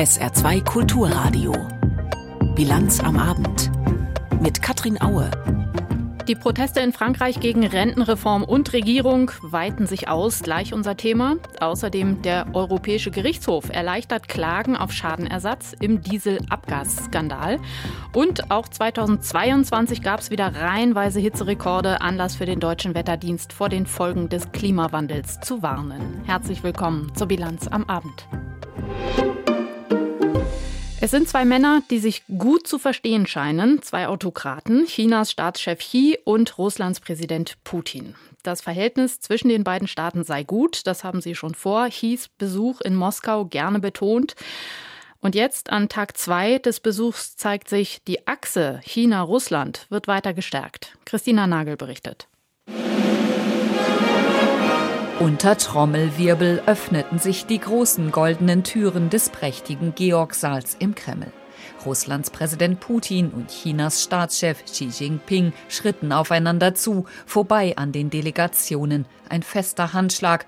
SR2 Kulturradio. Bilanz am Abend. Mit Katrin Aue. Die Proteste in Frankreich gegen Rentenreform und Regierung weiten sich aus, gleich unser Thema. Außerdem der Europäische Gerichtshof erleichtert Klagen auf Schadenersatz im Dieselabgasskandal. Und auch 2022 gab es wieder reihenweise Hitzerekorde, Anlass für den deutschen Wetterdienst vor den Folgen des Klimawandels zu warnen. Herzlich willkommen zur Bilanz am Abend. Es sind zwei Männer, die sich gut zu verstehen scheinen, zwei Autokraten, Chinas Staatschef Xi und Russlands Präsident Putin. Das Verhältnis zwischen den beiden Staaten sei gut, das haben sie schon vor Xis Besuch in Moskau gerne betont. Und jetzt an Tag zwei des Besuchs zeigt sich, die Achse China-Russland wird weiter gestärkt. Christina Nagel berichtet. Unter Trommelwirbel öffneten sich die großen goldenen Türen des prächtigen Georgsaals im Kreml. Russlands Präsident Putin und Chinas Staatschef Xi Jinping schritten aufeinander zu, vorbei an den Delegationen. Ein fester Handschlag.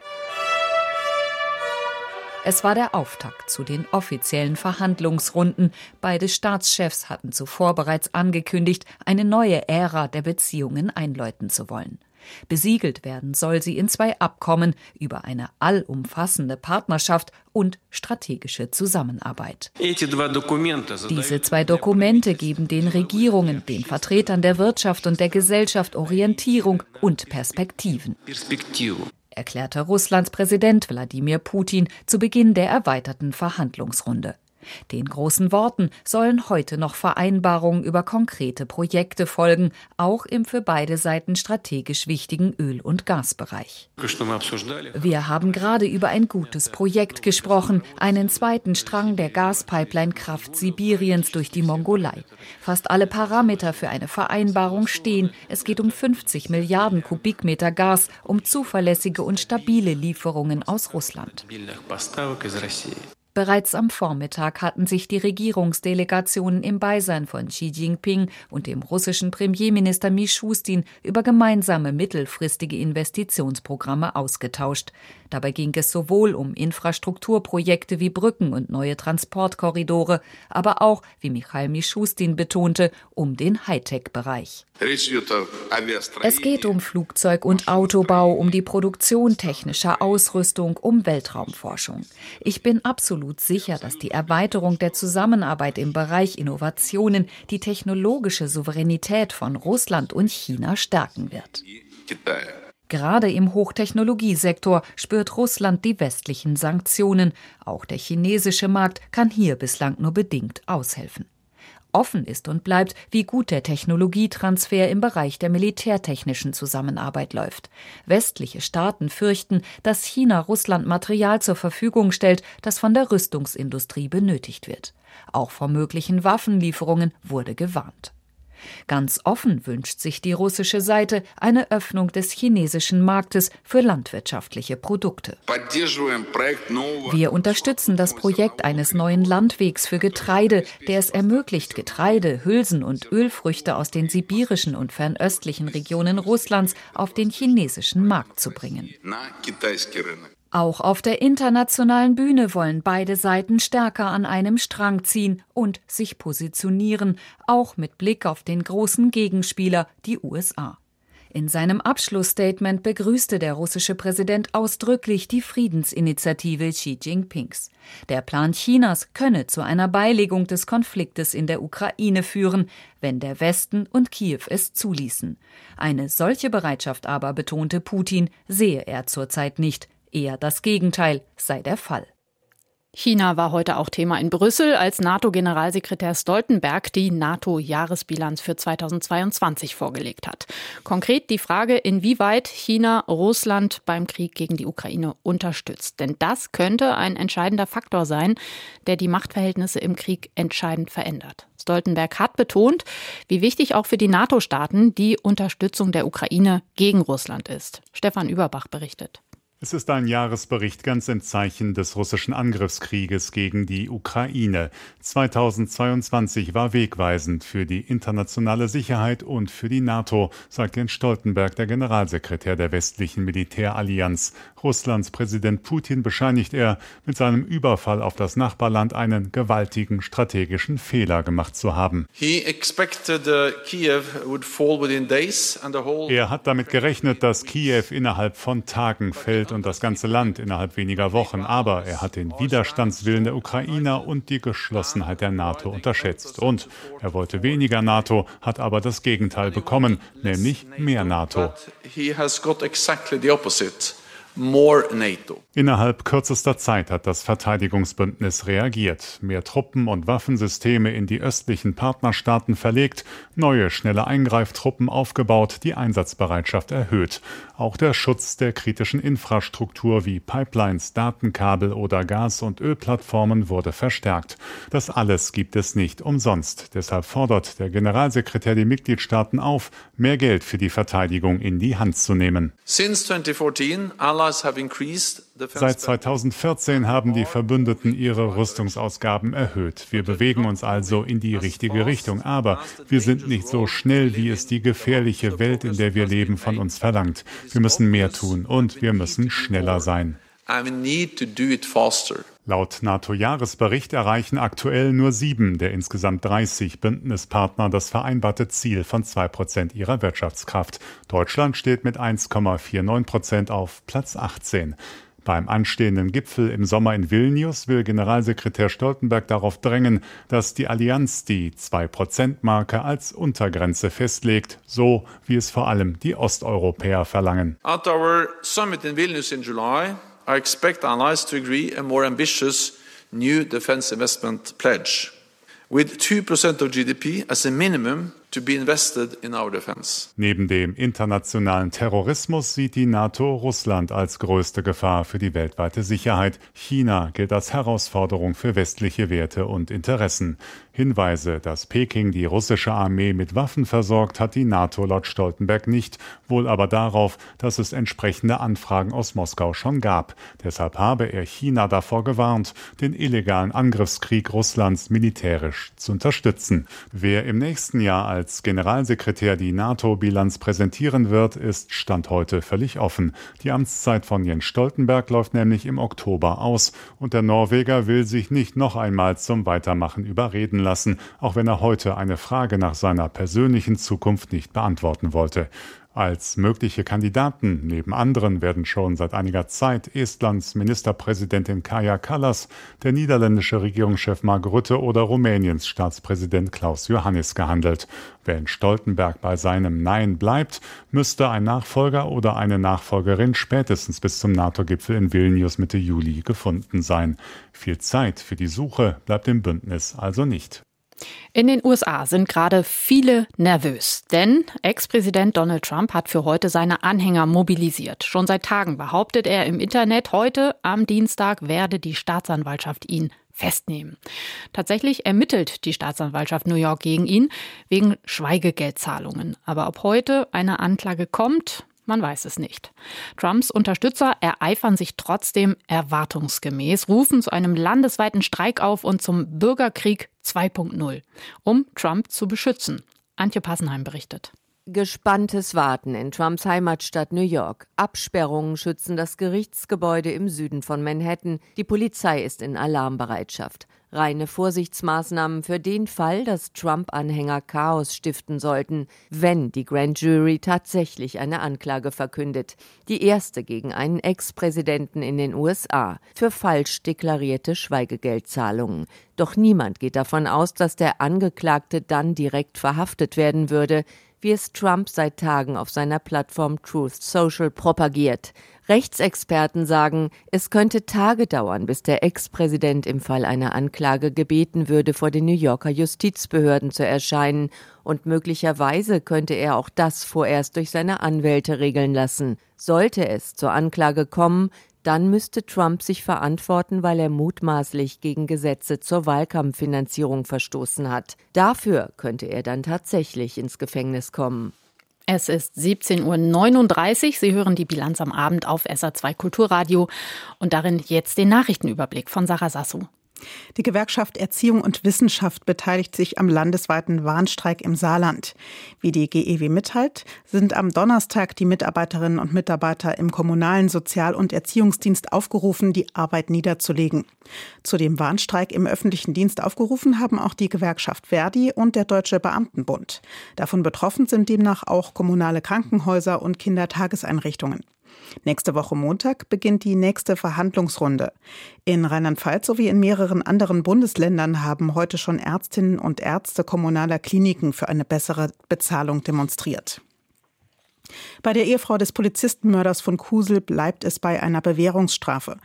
Es war der Auftakt zu den offiziellen Verhandlungsrunden. Beide Staatschefs hatten zuvor bereits angekündigt, eine neue Ära der Beziehungen einläuten zu wollen. Besiegelt werden soll sie in zwei Abkommen über eine allumfassende Partnerschaft und strategische Zusammenarbeit. Diese zwei Dokumente geben den Regierungen, den Vertretern der Wirtschaft und der Gesellschaft Orientierung und Perspektiven erklärte Russlands Präsident Wladimir Putin zu Beginn der erweiterten Verhandlungsrunde. Den großen Worten sollen heute noch Vereinbarungen über konkrete Projekte folgen, auch im für beide Seiten strategisch wichtigen Öl- und Gasbereich. Wir haben gerade über ein gutes Projekt gesprochen, einen zweiten Strang der Gaspipeline Kraft Sibiriens durch die Mongolei. Fast alle Parameter für eine Vereinbarung stehen. Es geht um 50 Milliarden Kubikmeter Gas, um zuverlässige und stabile Lieferungen aus Russland. Bereits am Vormittag hatten sich die Regierungsdelegationen im Beisein von Xi Jinping und dem russischen Premierminister Mishustin über gemeinsame mittelfristige Investitionsprogramme ausgetauscht. Dabei ging es sowohl um Infrastrukturprojekte wie Brücken und neue Transportkorridore, aber auch, wie Michail Mishustin betonte, um den Hightech-Bereich. Es geht um Flugzeug- und Autobau, um die Produktion technischer Ausrüstung, um Weltraumforschung. Ich bin absolut sicher, dass die Erweiterung der Zusammenarbeit im Bereich Innovationen die technologische Souveränität von Russland und China stärken wird. Gerade im Hochtechnologiesektor spürt Russland die westlichen Sanktionen. Auch der chinesische Markt kann hier bislang nur bedingt aushelfen. Offen ist und bleibt, wie gut der Technologietransfer im Bereich der militärtechnischen Zusammenarbeit läuft. Westliche Staaten fürchten, dass China Russland Material zur Verfügung stellt, das von der Rüstungsindustrie benötigt wird. Auch vor möglichen Waffenlieferungen wurde gewarnt. Ganz offen wünscht sich die russische Seite eine Öffnung des chinesischen Marktes für landwirtschaftliche Produkte. Wir unterstützen das Projekt eines neuen Landwegs für Getreide, der es ermöglicht, Getreide, Hülsen und Ölfrüchte aus den sibirischen und fernöstlichen Regionen Russlands auf den chinesischen Markt zu bringen. Auch auf der internationalen Bühne wollen beide Seiten stärker an einem Strang ziehen und sich positionieren, auch mit Blick auf den großen Gegenspieler, die USA. In seinem Abschlussstatement begrüßte der russische Präsident ausdrücklich die Friedensinitiative Xi Jinpings. Der Plan Chinas könne zu einer Beilegung des Konfliktes in der Ukraine führen, wenn der Westen und Kiew es zuließen. Eine solche Bereitschaft aber, betonte Putin, sehe er zurzeit nicht. Eher das Gegenteil sei der Fall. China war heute auch Thema in Brüssel, als NATO-Generalsekretär Stoltenberg die NATO-Jahresbilanz für 2022 vorgelegt hat. Konkret die Frage, inwieweit China Russland beim Krieg gegen die Ukraine unterstützt. Denn das könnte ein entscheidender Faktor sein, der die Machtverhältnisse im Krieg entscheidend verändert. Stoltenberg hat betont, wie wichtig auch für die NATO-Staaten die Unterstützung der Ukraine gegen Russland ist. Stefan Überbach berichtet. Es ist ein Jahresbericht ganz im Zeichen des russischen Angriffskrieges gegen die Ukraine. 2022 war wegweisend für die internationale Sicherheit und für die NATO, sagt Jens Stoltenberg, der Generalsekretär der westlichen Militärallianz. Russlands Präsident Putin bescheinigt er, mit seinem Überfall auf das Nachbarland einen gewaltigen strategischen Fehler gemacht zu haben. Uh, er hat damit gerechnet, dass Kiew innerhalb von Tagen fällt und das ganze Land innerhalb weniger Wochen. Aber er hat den Widerstandswillen der Ukrainer und die Geschlossenheit der NATO unterschätzt. Und er wollte weniger NATO, hat aber das Gegenteil bekommen, nämlich mehr NATO. Innerhalb kürzester Zeit hat das Verteidigungsbündnis reagiert, mehr Truppen und Waffensysteme in die östlichen Partnerstaaten verlegt, neue schnelle Eingreiftruppen aufgebaut, die Einsatzbereitschaft erhöht. Auch der Schutz der kritischen Infrastruktur wie Pipelines, Datenkabel oder Gas- und Ölplattformen wurde verstärkt. Das alles gibt es nicht umsonst. Deshalb fordert der Generalsekretär die Mitgliedstaaten auf, mehr Geld für die Verteidigung in die Hand zu nehmen. Since 2014, Seit 2014 haben die Verbündeten ihre Rüstungsausgaben erhöht. Wir bewegen uns also in die richtige Richtung, aber wir sind nicht so schnell, wie es die gefährliche Welt, in der wir leben, von uns verlangt. Wir müssen mehr tun und wir müssen schneller sein. Laut NATO-Jahresbericht erreichen aktuell nur sieben der insgesamt 30 Bündnispartner das vereinbarte Ziel von zwei Prozent ihrer Wirtschaftskraft. Deutschland steht mit 1,49 Prozent auf Platz 18. Beim anstehenden Gipfel im Sommer in Vilnius will Generalsekretär Stoltenberg darauf drängen, dass die Allianz die 2-Prozent-Marke als Untergrenze festlegt, so wie es vor allem die Osteuropäer verlangen. At our summit in Vilnius in July, I expect allies to agree a more ambitious new defense investment pledge. With 2% of GDP as a minimum Neben dem internationalen Terrorismus sieht die NATO Russland als größte Gefahr für die weltweite Sicherheit. China gilt als Herausforderung für westliche Werte und Interessen. Hinweise, dass Peking die russische Armee mit Waffen versorgt, hat die NATO laut Stoltenberg nicht, wohl aber darauf, dass es entsprechende Anfragen aus Moskau schon gab. Deshalb habe er China davor gewarnt, den illegalen Angriffskrieg Russlands militärisch zu unterstützen. Wer im nächsten Jahr als als Generalsekretär die NATO-Bilanz präsentieren wird, ist Stand heute völlig offen. Die Amtszeit von Jens Stoltenberg läuft nämlich im Oktober aus und der Norweger will sich nicht noch einmal zum Weitermachen überreden lassen, auch wenn er heute eine Frage nach seiner persönlichen Zukunft nicht beantworten wollte. Als mögliche Kandidaten neben anderen werden schon seit einiger Zeit Estlands Ministerpräsidentin Kaja Kallas, der niederländische Regierungschef Mark Rutte oder Rumäniens Staatspräsident Klaus Johannis gehandelt. Wenn Stoltenberg bei seinem Nein bleibt, müsste ein Nachfolger oder eine Nachfolgerin spätestens bis zum NATO-Gipfel in Vilnius Mitte Juli gefunden sein. Viel Zeit für die Suche bleibt dem Bündnis also nicht. In den USA sind gerade viele nervös, denn Ex-Präsident Donald Trump hat für heute seine Anhänger mobilisiert. Schon seit Tagen behauptet er im Internet, heute am Dienstag werde die Staatsanwaltschaft ihn festnehmen. Tatsächlich ermittelt die Staatsanwaltschaft New York gegen ihn wegen Schweigegeldzahlungen. Aber ob heute eine Anklage kommt, man weiß es nicht. Trumps Unterstützer ereifern sich trotzdem erwartungsgemäß, rufen zu einem landesweiten Streik auf und zum Bürgerkrieg 2.0, um Trump zu beschützen. Antje Passenheim berichtet. Gespanntes Warten in Trumps Heimatstadt New York. Absperrungen schützen das Gerichtsgebäude im Süden von Manhattan. Die Polizei ist in Alarmbereitschaft. Reine Vorsichtsmaßnahmen für den Fall, dass Trump-Anhänger Chaos stiften sollten, wenn die Grand Jury tatsächlich eine Anklage verkündet. Die erste gegen einen Ex-Präsidenten in den USA für falsch deklarierte Schweigegeldzahlungen. Doch niemand geht davon aus, dass der Angeklagte dann direkt verhaftet werden würde, wie es Trump seit Tagen auf seiner Plattform Truth Social propagiert. Rechtsexperten sagen, es könnte Tage dauern, bis der Ex-Präsident im Fall einer Anklage gebeten würde, vor den New Yorker Justizbehörden zu erscheinen, und möglicherweise könnte er auch das vorerst durch seine Anwälte regeln lassen. Sollte es zur Anklage kommen, dann müsste Trump sich verantworten, weil er mutmaßlich gegen Gesetze zur Wahlkampffinanzierung verstoßen hat. Dafür könnte er dann tatsächlich ins Gefängnis kommen. Es ist 17.39 Uhr. Sie hören die Bilanz am Abend auf SA2 Kulturradio und darin jetzt den Nachrichtenüberblick von Sarah Sassou. Die Gewerkschaft Erziehung und Wissenschaft beteiligt sich am landesweiten Warnstreik im Saarland. Wie die GEW mitteilt, sind am Donnerstag die Mitarbeiterinnen und Mitarbeiter im kommunalen Sozial- und Erziehungsdienst aufgerufen, die Arbeit niederzulegen. Zu dem Warnstreik im öffentlichen Dienst aufgerufen haben auch die Gewerkschaft Verdi und der Deutsche Beamtenbund. Davon betroffen sind demnach auch kommunale Krankenhäuser und Kindertageseinrichtungen. Nächste Woche Montag beginnt die nächste Verhandlungsrunde. In Rheinland-Pfalz sowie in mehreren anderen Bundesländern haben heute schon Ärztinnen und Ärzte kommunaler Kliniken für eine bessere Bezahlung demonstriert. Bei der Ehefrau des Polizistenmörders von Kusel bleibt es bei einer Bewährungsstrafe.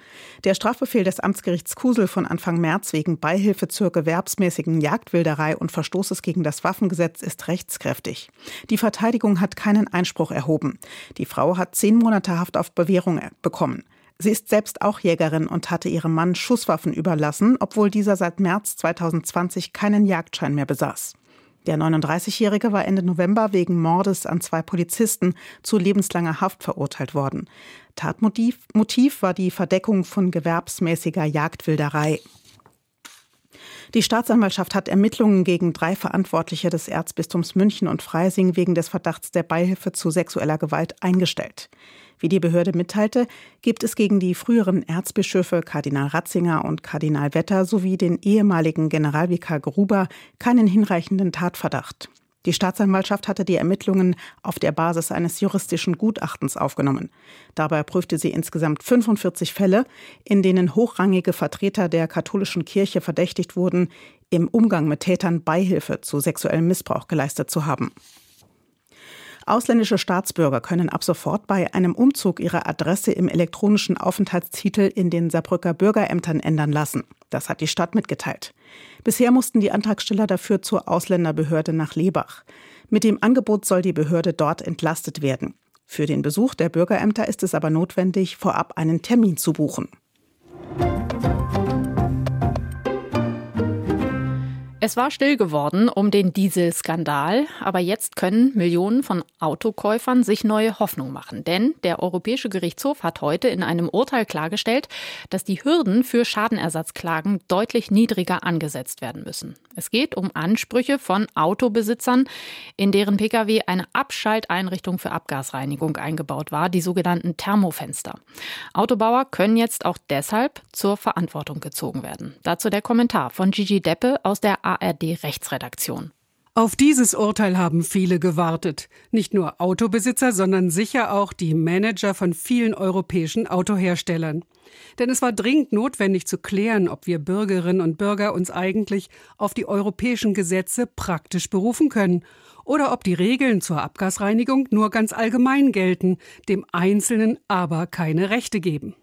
Der Strafbefehl des Amtsgerichts Kusel von Anfang März wegen Beihilfe zur gewerbsmäßigen Jagdwilderei und Verstoßes gegen das Waffengesetz ist rechtskräftig. Die Verteidigung hat keinen Einspruch erhoben. Die Frau hat zehn Monate Haft auf Bewährung bekommen. Sie ist selbst auch Jägerin und hatte ihrem Mann Schusswaffen überlassen, obwohl dieser seit März 2020 keinen Jagdschein mehr besaß. Der 39-Jährige war Ende November wegen Mordes an zwei Polizisten zu lebenslanger Haft verurteilt worden. Tatmotiv Motiv war die Verdeckung von gewerbsmäßiger Jagdwilderei. Die Staatsanwaltschaft hat Ermittlungen gegen drei Verantwortliche des Erzbistums München und Freising wegen des Verdachts der Beihilfe zu sexueller Gewalt eingestellt. Wie die Behörde mitteilte, gibt es gegen die früheren Erzbischöfe Kardinal Ratzinger und Kardinal Wetter sowie den ehemaligen Generalvikar Gruber keinen hinreichenden Tatverdacht. Die Staatsanwaltschaft hatte die Ermittlungen auf der Basis eines juristischen Gutachtens aufgenommen. Dabei prüfte sie insgesamt 45 Fälle, in denen hochrangige Vertreter der katholischen Kirche verdächtigt wurden, im Umgang mit Tätern Beihilfe zu sexuellem Missbrauch geleistet zu haben. Ausländische Staatsbürger können ab sofort bei einem Umzug ihre Adresse im elektronischen Aufenthaltstitel in den Saarbrücker Bürgerämtern ändern lassen. Das hat die Stadt mitgeteilt. Bisher mussten die Antragsteller dafür zur Ausländerbehörde nach Lebach. Mit dem Angebot soll die Behörde dort entlastet werden. Für den Besuch der Bürgerämter ist es aber notwendig, vorab einen Termin zu buchen. Es war still geworden um den Dieselskandal, aber jetzt können Millionen von Autokäufern sich neue Hoffnung machen. Denn der Europäische Gerichtshof hat heute in einem Urteil klargestellt, dass die Hürden für Schadenersatzklagen deutlich niedriger angesetzt werden müssen. Es geht um Ansprüche von Autobesitzern, in deren Pkw eine Abschalteinrichtung für Abgasreinigung eingebaut war, die sogenannten Thermofenster. Autobauer können jetzt auch deshalb zur Verantwortung gezogen werden. Dazu der Kommentar von Gigi Deppe aus der ARD Rechtsredaktion. Auf dieses Urteil haben viele gewartet. Nicht nur Autobesitzer, sondern sicher auch die Manager von vielen europäischen Autoherstellern. Denn es war dringend notwendig zu klären, ob wir Bürgerinnen und Bürger uns eigentlich auf die europäischen Gesetze praktisch berufen können oder ob die Regeln zur Abgasreinigung nur ganz allgemein gelten, dem Einzelnen aber keine Rechte geben.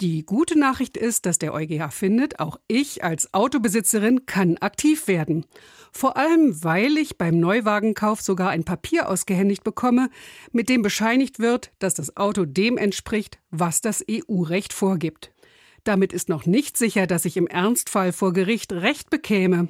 Die gute Nachricht ist, dass der EuGH findet, auch ich als Autobesitzerin kann aktiv werden. Vor allem, weil ich beim Neuwagenkauf sogar ein Papier ausgehändigt bekomme, mit dem bescheinigt wird, dass das Auto dem entspricht, was das EU-Recht vorgibt. Damit ist noch nicht sicher, dass ich im Ernstfall vor Gericht Recht bekäme.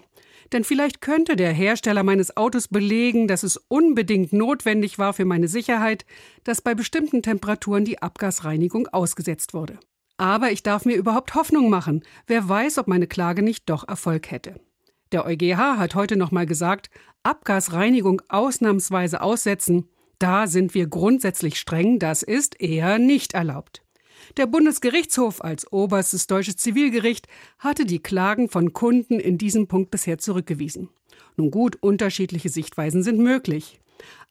Denn vielleicht könnte der Hersteller meines Autos belegen, dass es unbedingt notwendig war für meine Sicherheit, dass bei bestimmten Temperaturen die Abgasreinigung ausgesetzt wurde. Aber ich darf mir überhaupt Hoffnung machen. Wer weiß, ob meine Klage nicht doch Erfolg hätte. Der EuGH hat heute nochmal gesagt, Abgasreinigung ausnahmsweise aussetzen, da sind wir grundsätzlich streng, das ist eher nicht erlaubt. Der Bundesgerichtshof als oberstes deutsches Zivilgericht hatte die Klagen von Kunden in diesem Punkt bisher zurückgewiesen. Nun gut, unterschiedliche Sichtweisen sind möglich.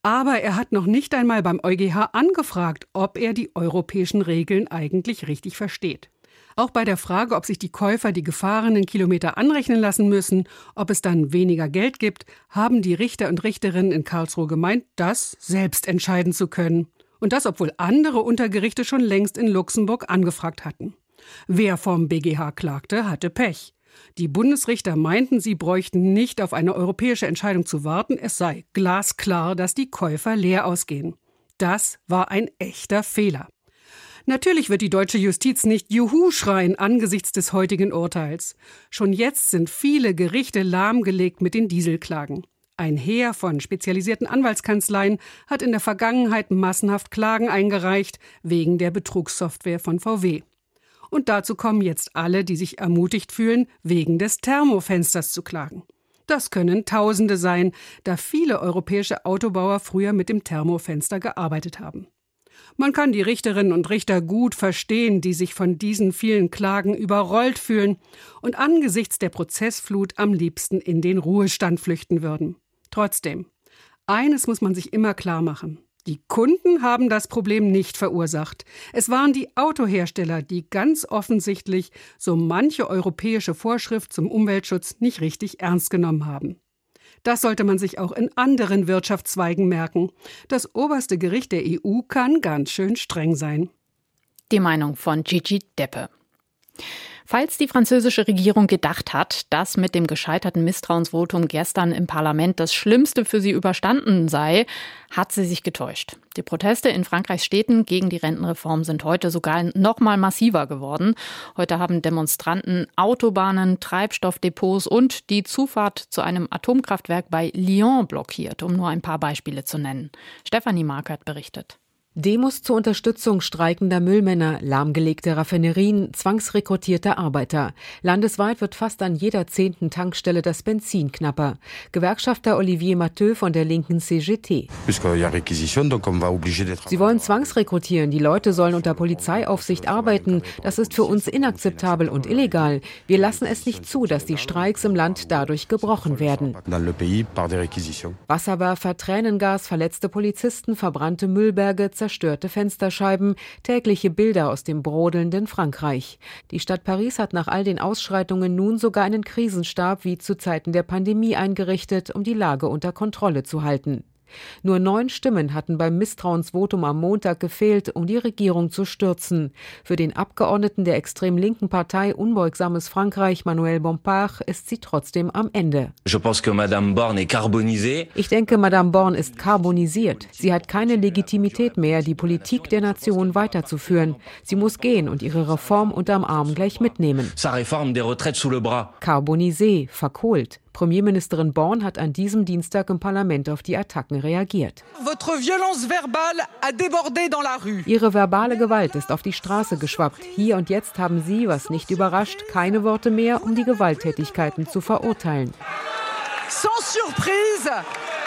Aber er hat noch nicht einmal beim EuGH angefragt, ob er die europäischen Regeln eigentlich richtig versteht. Auch bei der Frage, ob sich die Käufer die gefahrenen Kilometer anrechnen lassen müssen, ob es dann weniger Geld gibt, haben die Richter und Richterinnen in Karlsruhe gemeint, das selbst entscheiden zu können. Und das, obwohl andere Untergerichte schon längst in Luxemburg angefragt hatten. Wer vom BGH klagte, hatte Pech. Die Bundesrichter meinten, sie bräuchten nicht auf eine europäische Entscheidung zu warten, es sei glasklar, dass die Käufer leer ausgehen. Das war ein echter Fehler. Natürlich wird die deutsche Justiz nicht Juhu schreien angesichts des heutigen Urteils. Schon jetzt sind viele Gerichte lahmgelegt mit den Dieselklagen. Ein Heer von spezialisierten Anwaltskanzleien hat in der Vergangenheit massenhaft Klagen eingereicht wegen der Betrugssoftware von VW. Und dazu kommen jetzt alle, die sich ermutigt fühlen, wegen des Thermofensters zu klagen. Das können Tausende sein, da viele europäische Autobauer früher mit dem Thermofenster gearbeitet haben. Man kann die Richterinnen und Richter gut verstehen, die sich von diesen vielen Klagen überrollt fühlen und angesichts der Prozessflut am liebsten in den Ruhestand flüchten würden. Trotzdem, eines muss man sich immer klar machen. Die Kunden haben das Problem nicht verursacht. Es waren die Autohersteller, die ganz offensichtlich so manche europäische Vorschrift zum Umweltschutz nicht richtig ernst genommen haben. Das sollte man sich auch in anderen Wirtschaftszweigen merken. Das oberste Gericht der EU kann ganz schön streng sein. Die Meinung von Gigi Deppe. Falls die französische Regierung gedacht hat, dass mit dem gescheiterten Misstrauensvotum gestern im Parlament das Schlimmste für sie überstanden sei, hat sie sich getäuscht. Die Proteste in Frankreichs Städten gegen die Rentenreform sind heute sogar noch mal massiver geworden. Heute haben Demonstranten Autobahnen, Treibstoffdepots und die Zufahrt zu einem Atomkraftwerk bei Lyon blockiert, um nur ein paar Beispiele zu nennen. Stefanie Markert berichtet. Demos zur Unterstützung streikender Müllmänner, lahmgelegte Raffinerien, zwangsrekrutierte Arbeiter. Landesweit wird fast an jeder zehnten Tankstelle das Benzin knapper. Gewerkschafter Olivier Matteux von der linken CGT. Sie wollen zwangsrekrutieren, die Leute sollen unter Polizeiaufsicht arbeiten. Das ist für uns inakzeptabel und illegal. Wir lassen es nicht zu, dass die Streiks im Land dadurch gebrochen werden. Wasserwerfer, Tränengas, verletzte Polizisten, verbrannte Müllberge, zerstörte Fensterscheiben, tägliche Bilder aus dem brodelnden Frankreich. Die Stadt Paris hat nach all den Ausschreitungen nun sogar einen Krisenstab wie zu Zeiten der Pandemie eingerichtet, um die Lage unter Kontrolle zu halten. Nur neun Stimmen hatten beim Misstrauensvotum am Montag gefehlt, um die Regierung zu stürzen. Für den Abgeordneten der extrem linken Partei Unbeugsames Frankreich, Manuel Bompard, ist sie trotzdem am Ende. Ich denke, Madame Born ist karbonisiert. Sie hat keine Legitimität mehr, die Politik der Nation weiterzuführen. Sie muss gehen und ihre Reform unterm Arm gleich mitnehmen. Carbonisé, verkohlt. Premierministerin Born hat an diesem Dienstag im Parlament auf die Attacken reagiert. Ihre verbale Gewalt ist auf die Straße geschwappt. Hier und jetzt haben Sie, was nicht überrascht, keine Worte mehr, um die Gewalttätigkeiten zu verurteilen. Sans surprise,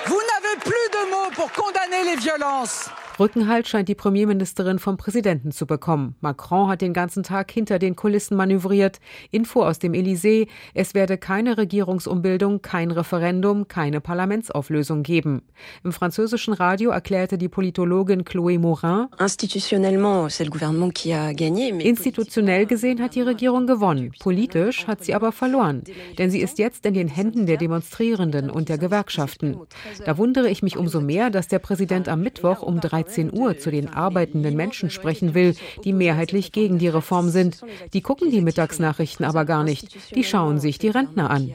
vous n'avez plus de mots pour condamner les violences. Rückenhalt scheint die Premierministerin vom Präsidenten zu bekommen. Macron hat den ganzen Tag hinter den Kulissen manövriert. Info aus dem Élysée, es werde keine Regierungsumbildung, kein Referendum, keine Parlamentsauflösung geben. Im französischen Radio erklärte die Politologin Chloé Morin, Institutionell gesehen hat die Regierung gewonnen, politisch hat sie aber verloren, denn sie ist jetzt in den Händen der Demonstrierenden und der Gewerkschaften. Da wundere ich mich umso mehr, dass der Präsident am Mittwoch um drei 13 Uhr zu den arbeitenden Menschen sprechen will, die mehrheitlich gegen die Reform sind. Die gucken die Mittagsnachrichten aber gar nicht. Die schauen sich die Rentner an.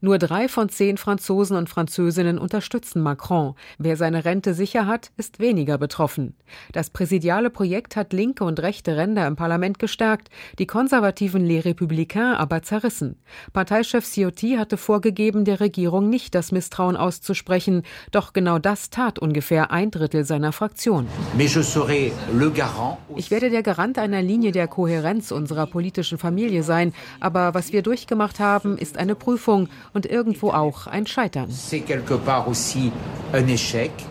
Nur drei von zehn Franzosen und Französinnen unterstützen Macron. Wer seine Rente sicher hat, ist weniger betroffen. Das präsidiale Projekt hat linke und rechte Ränder im Parlament gestärkt, die konservativen Les Républicains aber zerrissen. Parteichef Ciotti hatte vorgegeben, der Regierung nicht das Misstrauen auszusprechen, doch genau das tat ungefähr ein Drittel seiner Fraktion. Ich werde der Garant einer Linie der Kohärenz unserer politischen Familie sein, aber was wir durchgemacht haben, ist eine Prüfung und irgendwo auch ein Scheitern.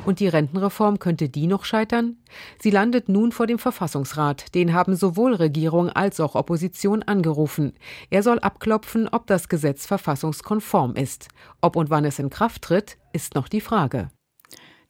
Und die Rentenreform könnte die noch scheitern? Sie landet nun vor dem Verfassungsrat. Den haben sowohl Regierung als auch Opposition angerufen. Er soll abklopfen, ob das Gesetz verfassungskonform ist. Ob und wann es in Kraft tritt, ist noch die Frage.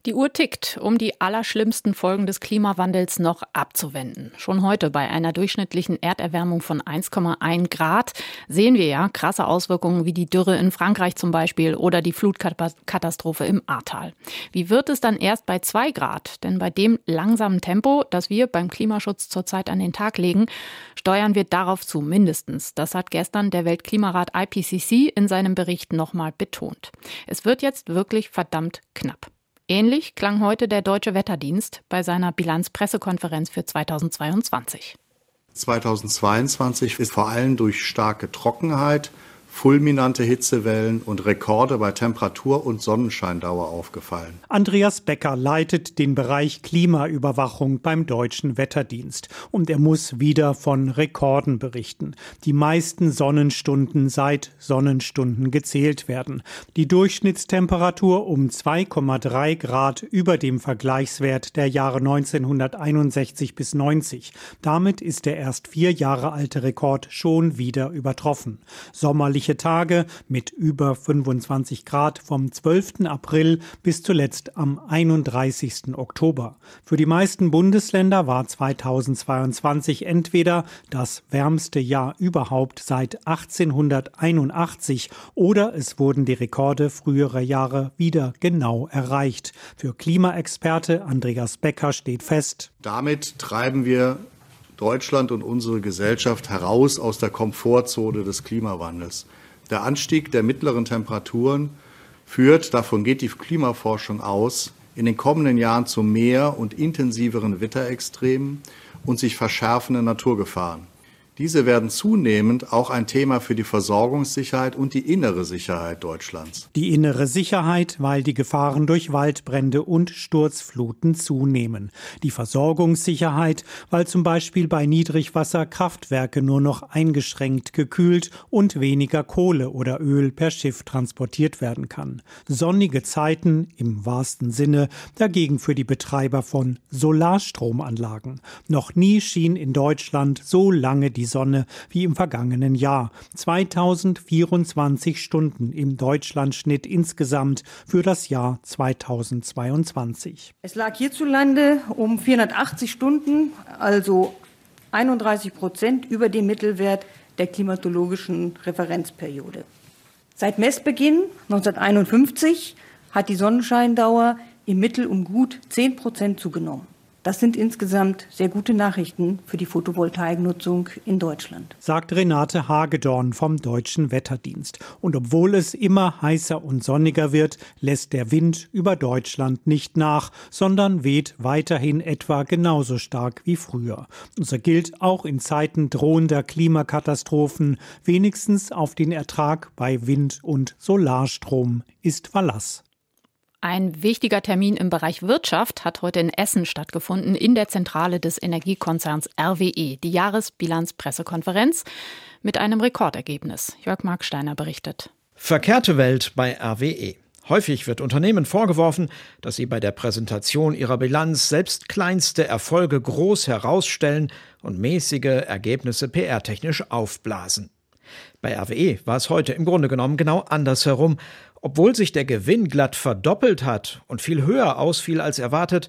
Die Uhr tickt, um die allerschlimmsten Folgen des Klimawandels noch abzuwenden. Schon heute bei einer durchschnittlichen Erderwärmung von 1,1 Grad sehen wir ja krasse Auswirkungen wie die Dürre in Frankreich zum Beispiel oder die Flutkatastrophe im Ahrtal. Wie wird es dann erst bei 2 Grad? Denn bei dem langsamen Tempo, das wir beim Klimaschutz zurzeit an den Tag legen, steuern wir darauf zu, mindestens. Das hat gestern der Weltklimarat IPCC in seinem Bericht nochmal betont. Es wird jetzt wirklich verdammt knapp. Ähnlich klang heute der Deutsche Wetterdienst bei seiner Bilanzpressekonferenz für 2022. 2022 ist vor allem durch starke Trockenheit, fulminante Hitzewellen und Rekorde bei Temperatur und Sonnenscheindauer aufgefallen. Andreas Becker leitet den Bereich Klimaüberwachung beim Deutschen Wetterdienst und er muss wieder von Rekorden berichten. Die meisten Sonnenstunden seit Sonnenstunden gezählt werden. Die Durchschnittstemperatur um 2,3 Grad über dem Vergleichswert der Jahre 1961 bis 90. Damit ist der erst vier Jahre alte Rekord schon wieder übertroffen. Sommerlich sommerliche Tage mit über 25 Grad vom 12. April bis zuletzt am 31. Oktober. Für die meisten Bundesländer war 2022 entweder das wärmste Jahr überhaupt seit 1881 oder es wurden die Rekorde früherer Jahre wieder genau erreicht. Für Klimaexperte Andreas Becker steht fest. Damit treiben wir Deutschland und unsere Gesellschaft heraus aus der Komfortzone des Klimawandels. Der Anstieg der mittleren Temperaturen führt, davon geht die Klimaforschung aus, in den kommenden Jahren zu mehr und intensiveren Wetterextremen und sich verschärfenden Naturgefahren. Diese werden zunehmend auch ein Thema für die Versorgungssicherheit und die innere Sicherheit Deutschlands. Die innere Sicherheit, weil die Gefahren durch Waldbrände und Sturzfluten zunehmen. Die Versorgungssicherheit, weil zum Beispiel bei Niedrigwasser Kraftwerke nur noch eingeschränkt gekühlt und weniger Kohle oder Öl per Schiff transportiert werden kann. Sonnige Zeiten im wahrsten Sinne dagegen für die Betreiber von Solarstromanlagen. Noch nie schien in Deutschland so lange die die Sonne wie im vergangenen Jahr. 2024 Stunden im Deutschlandschnitt insgesamt für das Jahr 2022. Es lag hierzulande um 480 Stunden, also 31 Prozent über dem Mittelwert der klimatologischen Referenzperiode. Seit Messbeginn 1951 hat die Sonnenscheindauer im Mittel um gut 10 Prozent zugenommen. Das sind insgesamt sehr gute Nachrichten für die Photovoltaiknutzung in Deutschland. Sagt Renate Hagedorn vom Deutschen Wetterdienst. Und obwohl es immer heißer und sonniger wird, lässt der Wind über Deutschland nicht nach, sondern weht weiterhin etwa genauso stark wie früher. Und so gilt auch in Zeiten drohender Klimakatastrophen wenigstens auf den Ertrag bei Wind- und Solarstrom ist Verlass. Ein wichtiger Termin im Bereich Wirtschaft hat heute in Essen stattgefunden, in der Zentrale des Energiekonzerns RWE, die Jahresbilanzpressekonferenz mit einem Rekordergebnis. Jörg Marksteiner berichtet. Verkehrte Welt bei RWE. Häufig wird Unternehmen vorgeworfen, dass sie bei der Präsentation ihrer Bilanz selbst kleinste Erfolge groß herausstellen und mäßige Ergebnisse PR-technisch aufblasen. Bei RWE war es heute im Grunde genommen genau andersherum obwohl sich der Gewinn glatt verdoppelt hat und viel höher ausfiel als erwartet,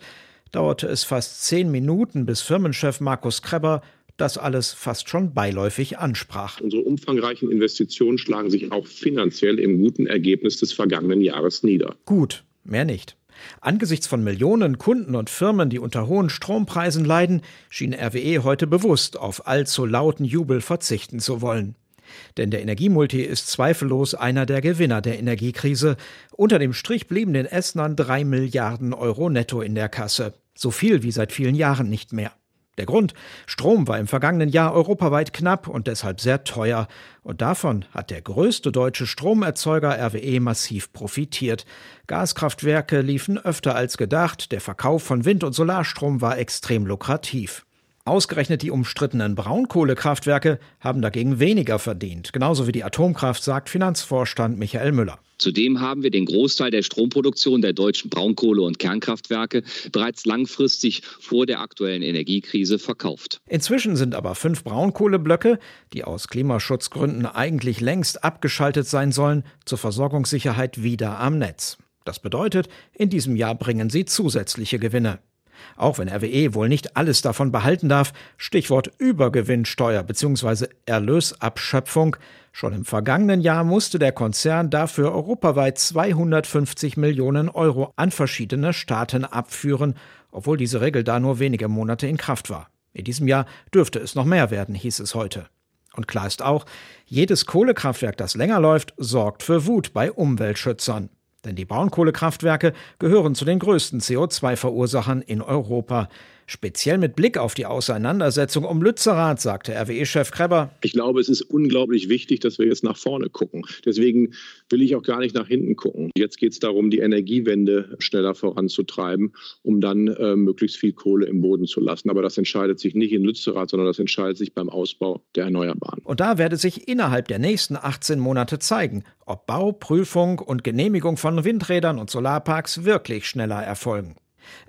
dauerte es fast zehn Minuten, bis Firmenchef Markus Krebber das alles fast schon beiläufig ansprach. Unsere umfangreichen Investitionen schlagen sich auch finanziell im guten Ergebnis des vergangenen Jahres nieder. Gut, mehr nicht. Angesichts von Millionen Kunden und Firmen, die unter hohen Strompreisen leiden, schien RWE heute bewusst auf allzu lauten Jubel verzichten zu wollen. Denn der Energiemulti ist zweifellos einer der Gewinner der Energiekrise. Unter dem Strich blieben den Essnern drei Milliarden Euro netto in der Kasse. So viel wie seit vielen Jahren nicht mehr. Der Grund, Strom war im vergangenen Jahr europaweit knapp und deshalb sehr teuer. Und davon hat der größte deutsche Stromerzeuger RWE massiv profitiert. Gaskraftwerke liefen öfter als gedacht, der Verkauf von Wind- und Solarstrom war extrem lukrativ. Ausgerechnet die umstrittenen Braunkohlekraftwerke haben dagegen weniger verdient, genauso wie die Atomkraft, sagt Finanzvorstand Michael Müller. Zudem haben wir den Großteil der Stromproduktion der deutschen Braunkohle- und Kernkraftwerke bereits langfristig vor der aktuellen Energiekrise verkauft. Inzwischen sind aber fünf Braunkohleblöcke, die aus Klimaschutzgründen eigentlich längst abgeschaltet sein sollen, zur Versorgungssicherheit wieder am Netz. Das bedeutet, in diesem Jahr bringen sie zusätzliche Gewinne. Auch wenn RWE wohl nicht alles davon behalten darf, Stichwort Übergewinnsteuer bzw. Erlösabschöpfung, schon im vergangenen Jahr musste der Konzern dafür europaweit 250 Millionen Euro an verschiedene Staaten abführen, obwohl diese Regel da nur wenige Monate in Kraft war. In diesem Jahr dürfte es noch mehr werden, hieß es heute. Und klar ist auch, jedes Kohlekraftwerk, das länger läuft, sorgt für Wut bei Umweltschützern. Denn die Braunkohlekraftwerke gehören zu den größten CO2-Verursachern in Europa. Speziell mit Blick auf die Auseinandersetzung um Lützerath, sagte RWE-Chef Kreber. Ich glaube, es ist unglaublich wichtig, dass wir jetzt nach vorne gucken. Deswegen will ich auch gar nicht nach hinten gucken. Jetzt geht es darum, die Energiewende schneller voranzutreiben, um dann äh, möglichst viel Kohle im Boden zu lassen. Aber das entscheidet sich nicht in Lützerath, sondern das entscheidet sich beim Ausbau der Erneuerbaren. Und da werde sich innerhalb der nächsten 18 Monate zeigen, ob Bau, Prüfung und Genehmigung von Windrädern und Solarparks wirklich schneller erfolgen.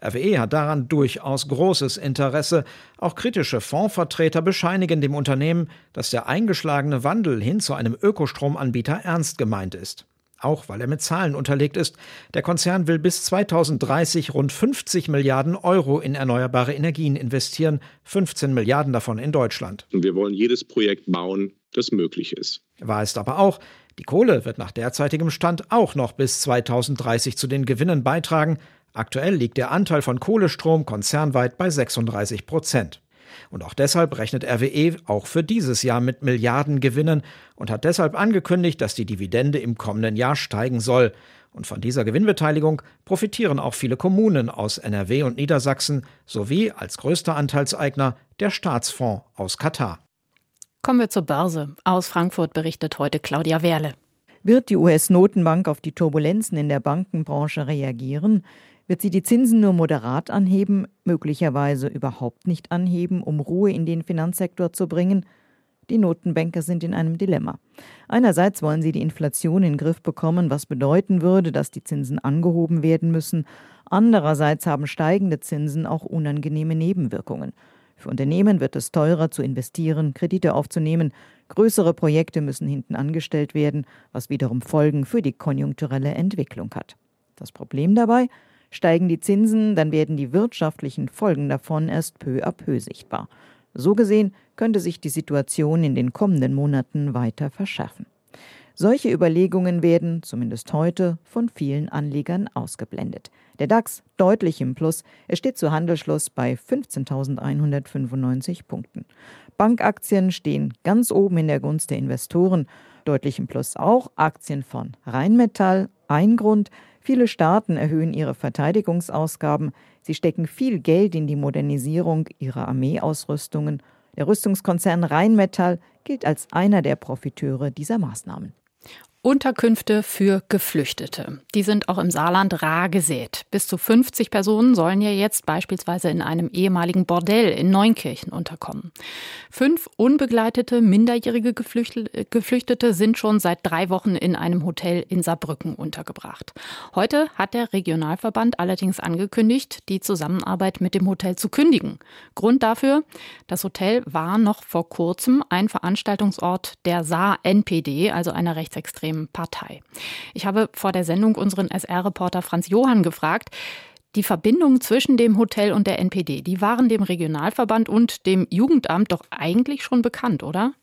RWE hat daran durchaus großes Interesse. Auch kritische Fondsvertreter bescheinigen dem Unternehmen, dass der eingeschlagene Wandel hin zu einem Ökostromanbieter ernst gemeint ist. Auch weil er mit Zahlen unterlegt ist. Der Konzern will bis 2030 rund 50 Milliarden Euro in erneuerbare Energien investieren, 15 Milliarden davon in Deutschland. Und wir wollen jedes Projekt bauen, das möglich ist. Wahr ist aber auch, die Kohle wird nach derzeitigem Stand auch noch bis 2030 zu den Gewinnen beitragen, Aktuell liegt der Anteil von Kohlestrom konzernweit bei 36 Prozent. Und auch deshalb rechnet RWE auch für dieses Jahr mit Milliardengewinnen und hat deshalb angekündigt, dass die Dividende im kommenden Jahr steigen soll. Und von dieser Gewinnbeteiligung profitieren auch viele Kommunen aus NRW und Niedersachsen sowie als größter Anteilseigner der Staatsfonds aus Katar. Kommen wir zur Börse. Aus Frankfurt berichtet heute Claudia Werle. Wird die US-Notenbank auf die Turbulenzen in der Bankenbranche reagieren? Wird sie die Zinsen nur moderat anheben, möglicherweise überhaupt nicht anheben, um Ruhe in den Finanzsektor zu bringen? Die Notenbanker sind in einem Dilemma. Einerseits wollen sie die Inflation in den Griff bekommen, was bedeuten würde, dass die Zinsen angehoben werden müssen. Andererseits haben steigende Zinsen auch unangenehme Nebenwirkungen. Für Unternehmen wird es teurer zu investieren, Kredite aufzunehmen. Größere Projekte müssen hinten angestellt werden, was wiederum Folgen für die konjunkturelle Entwicklung hat. Das Problem dabei, Steigen die Zinsen, dann werden die wirtschaftlichen Folgen davon erst peu à peu sichtbar. So gesehen könnte sich die Situation in den kommenden Monaten weiter verschärfen. Solche Überlegungen werden, zumindest heute, von vielen Anlegern ausgeblendet. Der DAX deutlich im Plus. Er steht zu Handelsschluss bei 15.195 Punkten. Bankaktien stehen ganz oben in der Gunst der Investoren. Deutlich im Plus auch Aktien von Rheinmetall. Ein Grund, Viele Staaten erhöhen ihre Verteidigungsausgaben, sie stecken viel Geld in die Modernisierung ihrer Armeeausrüstungen. Der Rüstungskonzern Rheinmetall gilt als einer der Profiteure dieser Maßnahmen. Unterkünfte für Geflüchtete. Die sind auch im Saarland rar gesät. Bis zu 50 Personen sollen ja jetzt beispielsweise in einem ehemaligen Bordell in Neunkirchen unterkommen. Fünf unbegleitete minderjährige Geflüchtete sind schon seit drei Wochen in einem Hotel in Saarbrücken untergebracht. Heute hat der Regionalverband allerdings angekündigt, die Zusammenarbeit mit dem Hotel zu kündigen. Grund dafür, das Hotel war noch vor kurzem ein Veranstaltungsort der Saar-NPD, also einer rechtsextremen extremen Partei. Ich habe vor der Sendung unseren SR-Reporter Franz Johann gefragt, die Verbindungen zwischen dem Hotel und der NPD, die waren dem Regionalverband und dem Jugendamt doch eigentlich schon bekannt, oder?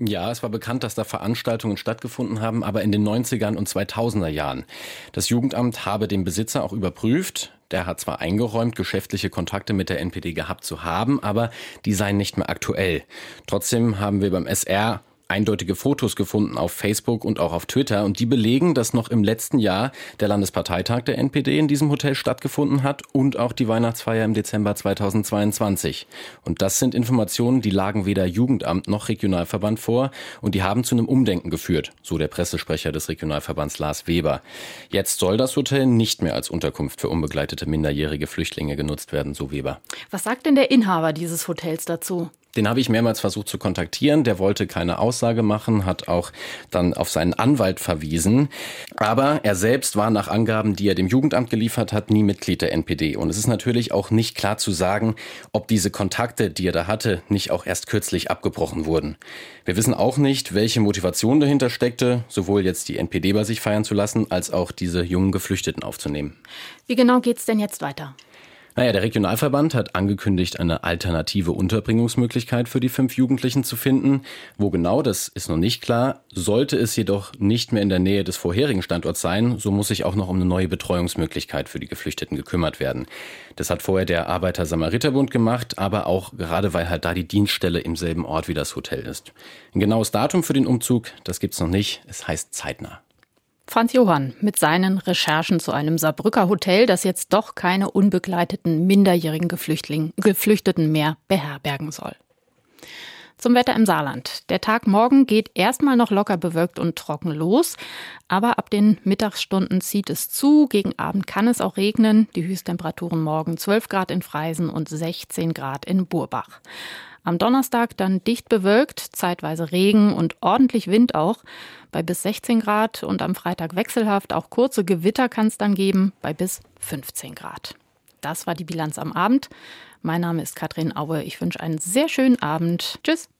Ja, es war bekannt, dass da Veranstaltungen stattgefunden haben, aber in den 90ern und 2000er Jahren. Das Jugendamt habe den Besitzer auch überprüft. Der hat zwar eingeräumt, geschäftliche Kontakte mit der NPD gehabt zu haben, aber die seien nicht mehr aktuell. Trotzdem haben wir beim SR eindeutige Fotos gefunden auf Facebook und auch auf Twitter und die belegen, dass noch im letzten Jahr der Landesparteitag der NPD in diesem Hotel stattgefunden hat und auch die Weihnachtsfeier im Dezember 2022. Und das sind Informationen, die lagen weder Jugendamt noch Regionalverband vor und die haben zu einem Umdenken geführt, so der Pressesprecher des Regionalverbands Lars Weber. Jetzt soll das Hotel nicht mehr als Unterkunft für unbegleitete minderjährige Flüchtlinge genutzt werden, so Weber. Was sagt denn der Inhaber dieses Hotels dazu? Den habe ich mehrmals versucht zu kontaktieren. Der wollte keine Aussage machen, hat auch dann auf seinen Anwalt verwiesen. Aber er selbst war nach Angaben, die er dem Jugendamt geliefert hat, nie Mitglied der NPD. Und es ist natürlich auch nicht klar zu sagen, ob diese Kontakte, die er da hatte, nicht auch erst kürzlich abgebrochen wurden. Wir wissen auch nicht, welche Motivation dahinter steckte, sowohl jetzt die NPD bei sich feiern zu lassen, als auch diese jungen Geflüchteten aufzunehmen. Wie genau geht's denn jetzt weiter? Naja, der Regionalverband hat angekündigt, eine alternative Unterbringungsmöglichkeit für die fünf Jugendlichen zu finden. Wo genau, das ist noch nicht klar. Sollte es jedoch nicht mehr in der Nähe des vorherigen Standorts sein, so muss sich auch noch um eine neue Betreuungsmöglichkeit für die Geflüchteten gekümmert werden. Das hat vorher der Arbeiter-Samariter-Bund gemacht, aber auch gerade weil halt da die Dienststelle im selben Ort wie das Hotel ist. Ein genaues Datum für den Umzug, das gibt's noch nicht. Es heißt zeitnah. Franz Johann mit seinen Recherchen zu einem Saarbrücker Hotel, das jetzt doch keine unbegleiteten minderjährigen Geflüchteten mehr beherbergen soll. Zum Wetter im Saarland. Der Tag morgen geht erstmal noch locker bewölkt und trocken los, aber ab den Mittagsstunden zieht es zu. Gegen Abend kann es auch regnen. Die Höchsttemperaturen morgen 12 Grad in Freisen und 16 Grad in Burbach. Am Donnerstag dann dicht bewölkt, zeitweise Regen und ordentlich Wind auch, bei bis 16 Grad und am Freitag wechselhaft. Auch kurze Gewitter kann es dann geben, bei bis 15 Grad. Das war die Bilanz am Abend. Mein Name ist Katrin Aue. Ich wünsche einen sehr schönen Abend. Tschüss.